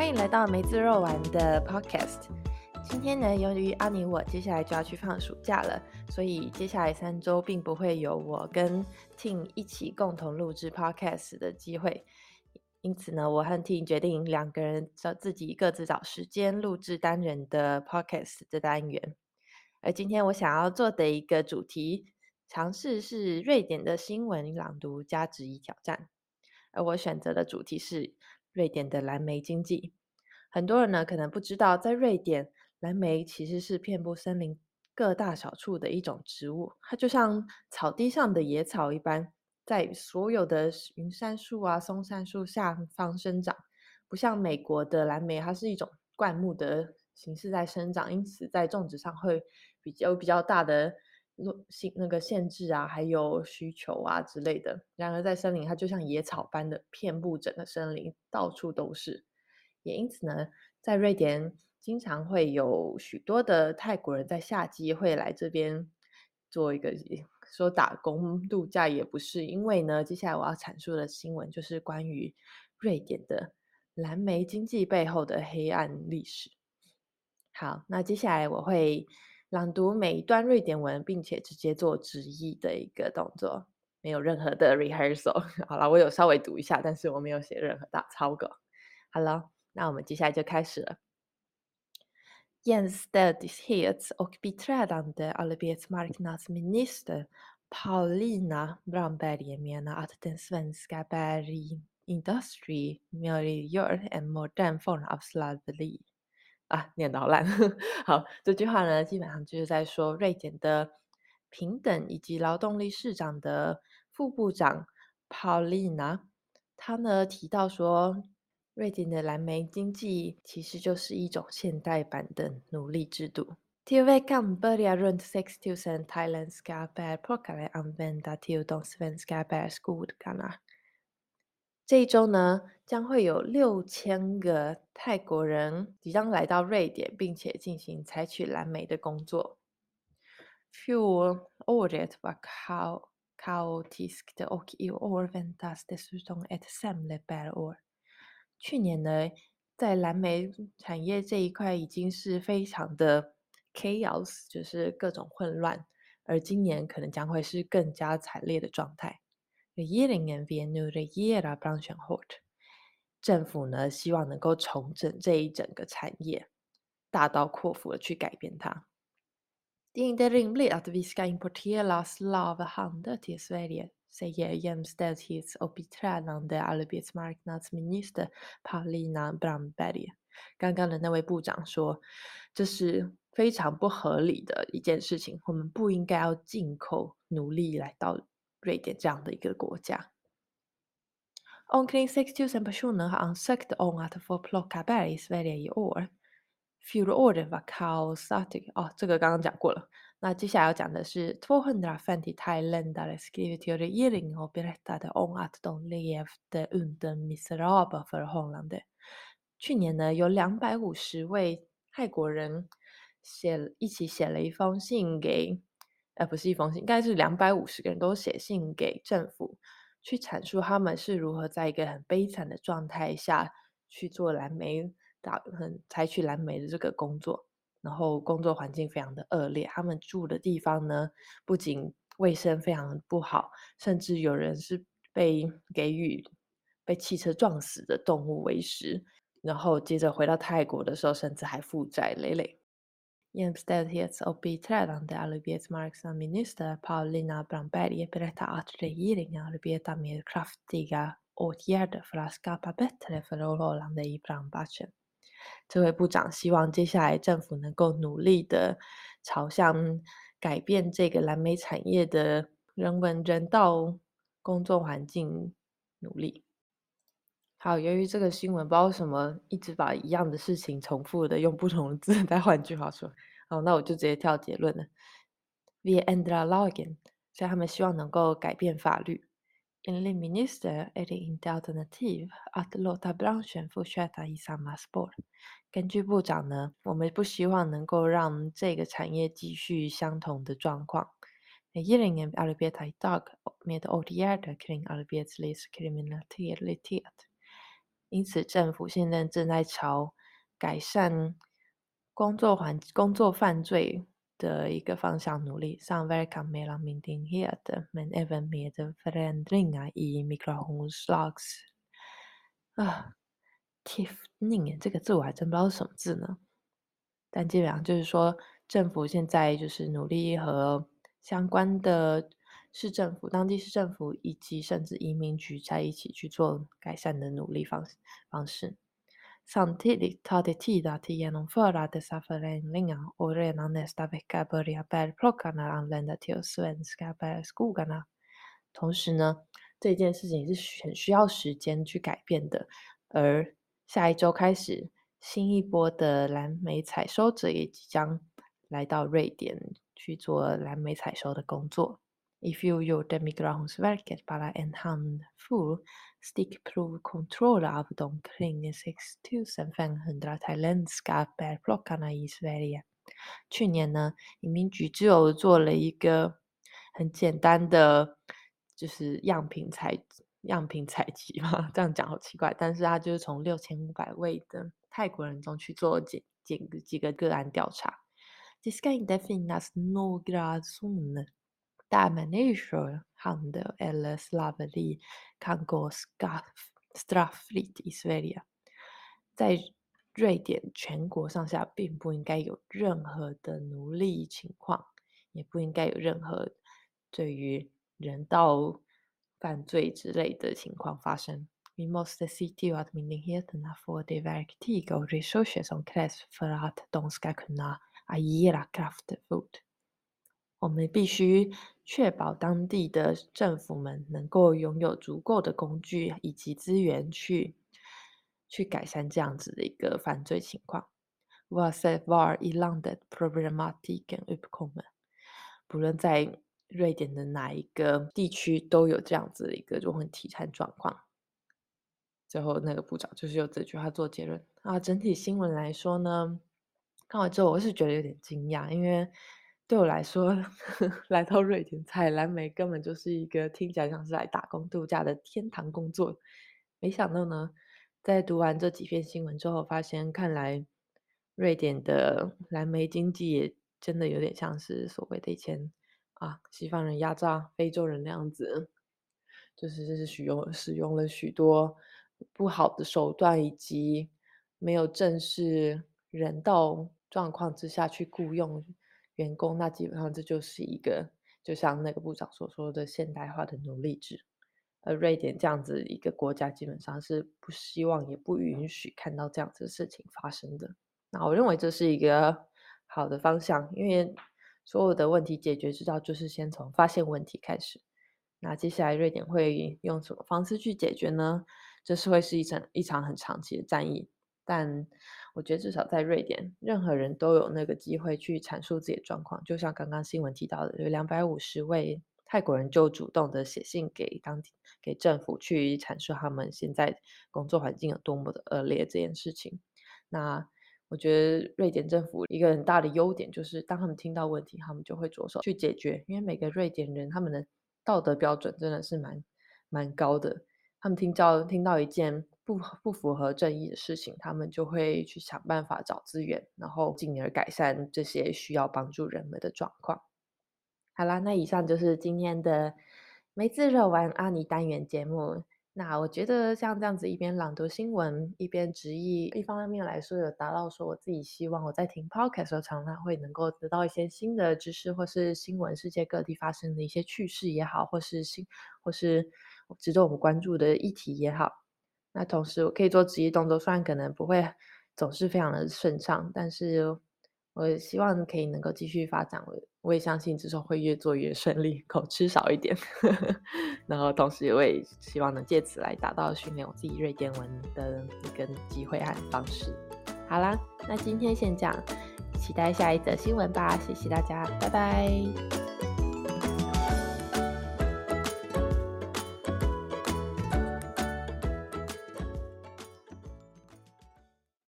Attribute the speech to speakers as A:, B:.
A: 欢迎来到梅子肉丸的 Podcast。今天呢，由于阿尼我接下来就要去放暑假了，所以接下来三周并不会有我跟 Tin 一起共同录制 Podcast 的机会。因此呢，我和 Ting 决定两个人找自己各自找时间录制单人的 Podcast 的单元。而今天我想要做的一个主题尝试是瑞典的新闻朗读加质疑挑战，而我选择的主题是瑞典的蓝莓经济。很多人呢可能不知道，在瑞典，蓝莓其实是遍布森林各大小处的一种植物，它就像草地上的野草一般，在所有的云杉树啊、松杉树下方生长。不像美国的蓝莓，它是一种灌木的形式在生长，因此在种植上会比较比较大的限那个限制啊，还有需求啊之类的。然而在森林，它就像野草般的遍布整个森林，到处都是。也因此呢，在瑞典经常会有许多的泰国人在夏季会来这边做一个 说打工度假也不是，因为呢，接下来我要阐述的新闻就是关于瑞典的蓝莓经济背后的黑暗历史。好，那接下来我会朗读每一段瑞典文，并且直接做直译的一个动作，没有任何的 rehearsal。好了，我有稍微读一下，但是我没有写任何大草稿。好了。那我们接下来就开始了。Jämställdhets och biträdande arbetsmarknadsminister Paulina Brandberg menar att den svenska berg industry möjliggör en modern form av slaveri. 啊，念得好烂。好，这句话呢，基本上就是在说瑞典的平等以及劳动力市场的副部长 Paulina，他呢提到说。瑞典的蓝莓经济其实就是一种现代版的奴隶制度。Till veckan börjar runt 6000 thailändska bärplockare använda till de svenska bärskogarna。这一周呢，将会有六千个泰国人即将来到瑞典，并且进行采取蓝莓的工作。Fjolåret var kaotiskt och i år väntas dessutom ett sämre bärår。去年呢，在蓝莓产业这一块已经是非常的 chaos，就是各种混乱，而今年可能将会是更加惨烈的状态。Regeringen vill nu regera branschen hårt。政府呢，希望能够重整这一整个产业，大刀阔斧的去改变它。Det är inte rimligt att vi ska importera slavhandel till Sverige. säger jämställdhets och biträdande arbetsmarknadsminister Paulina Brandberg。刚刚的那位部长说，这是非常不合理的一件事情。我们不应该要进口奴隶来到瑞典这样的一个国家。Omkring 6 000 personer har ansökt om att få plocka bär i Sverige i år. Fjolåret var kaosartigt. 哦，这个刚刚讲过了。那接下来要讲的是250 thailändare skriver till regeringen och berättade om att de levde under miserabla förhållanden。去年呢，有两百五十位泰国人写一起写了一封信给， 呃，不是一封信，应该是两百五十个人都写信给政府，去阐述他们是如何在一个很悲惨的状态下去做蓝莓打，很采取蓝莓的这个工作。然后工作环境非常的恶劣，他们住的地方呢，不仅卫生非常不好，甚至有人是被给予被汽车撞死的动物为食。然后接着回到泰国的时候，甚至还负债累累。Jämställdhets och biträdande arbetsmarknadsminister Paulina Brandberg berättar att regeringen arbetar med kraftiga åtgärder för att skapa bättre förhållanden i branschen. 这位部长希望接下来政府能够努力的朝向改变这个蓝莓产业的人文人道工作环境努力。 好，由于这个新闻不知道为什么一直把一样的事情重复的用不同的字，再换句话说，好，那我就直接跳结论了。We end the lagen，所以他们希望能够改变法律。Enligt minister är det inte alternativ att låta branschen fortsätta i samma spår。根据部长呢，我们不希望能够让这个产业继续相同的状况。Regeringen arbetar idag med åtgärder kring arbetslivskriminalitet. 因此政府现在正在朝改善工作环工作犯罪的一个方向努力。上 verkan mellan myndigheter men även med förändringar i migrationslags 啊，tiffning 这个字我还真不知道是什么字呢。但基本上就是说，政府现在就是努力和相关的市政府、当地市政府以及甚至移民局在一起去做改善的努力方方式。Samtidigt tar det tid att genomföra dessa förändringar och redan nästa vecka börjar bärplockarna anlända till svenska bärskogarna。同时呢，这件事情是很需要时间去改变的，而下一周开始。新一波的蓝莓采收者也即将来到瑞典去做蓝莓采收的工作。If you gjorde Migrationsverket bara en handfull stickprovkontroller av de omkring 6500 thailändska bärplockarna i Sverige。去年呢，移民局只有做了一个很简单的，就是样品采样品采集嘛，这样讲好奇怪，但是他就是从六千五百位的。泰国人中去做几几几个个案调查。Det ska inte finnas några zoner där människor handel eller slaveri kan gå straffritt i Sverige。在瑞典全国上下并不应该有任何的奴隶情况，也不应该有任何对于人道犯罪之类的情况发生。Vi måste se till att myndigheterna får de verktyg och resurser som krävs för att de ska kunna agera kraftfullt。我们必须确保当地的政府们能够拥有足够的工具以及资源去去改善这样子的一个犯罪情况。Oavsett var i landet problematiken uppkommer，不论在瑞典的哪一个地区都有这样子的一个问题和状况。最后那个部长就是用这句话做结论啊。整体新闻来说呢，看完之后我是觉得有点惊讶，因为对我来说，来到瑞典采蓝莓根本就是一个听起来像是来打工度假的天堂工作。没想到呢，在读完这几篇新闻之后，发现看来瑞典的蓝莓经济也真的有点像是所谓的以前啊西方人压榨非洲人那样子，就是是使用使用了许多。不好的手段以及没有正视人道状况之下去雇佣员工，那基本上这就是一个，就像那个部长所说的现代化的奴隶制。而瑞典这样子一个国家，基本上是不希望也不允许看到这样子的事情发生的。那我认为这是一个好的方向，因为所有的问题解决之道就是先从发现问题开始。那接下来瑞典会用什么方式去解决呢？这是会是一场一场很长期的战役，但我觉得至少在瑞典，任何人都有那个机会去阐述自己的状况。就像刚刚新闻提到的，有两百五十位泰国人就主动的写信给当地给政府去阐述他们现在工作环境有多么的恶劣这件事情。那我觉得瑞典政府一个很大的优点就是，当他们听到问题，他们就会着手去解决。因为每个瑞典人他们的道德标准真的是蛮蛮高的。他们听到听到一件不不符合正义的事情，他们就会去想办法找资源，然后进而改善这些需要帮助人们的状况。好啦，那以上就是今天的梅子肉丸阿尼单元节目。那我觉得像这样子一边朗读新闻一边直译，一方面来说有达到说我自己希望我在听 podcast 时候常常会能够得到一些新的知识，或是新闻世界各地发生的一些趣事也好，或是新或是。值得我们关注的议题也好，那同时我可以做职业动作，虽然可能不会总是非常的顺畅，但是我希望可以能够继续发展。我我也相信之后会越做越顺利，口吃少一点，然后同时我也希望能借此来达到训练我自己瑞典文的一个机会和方式。好啦，那今天先讲，期待下一则新闻吧，谢谢大家，拜拜。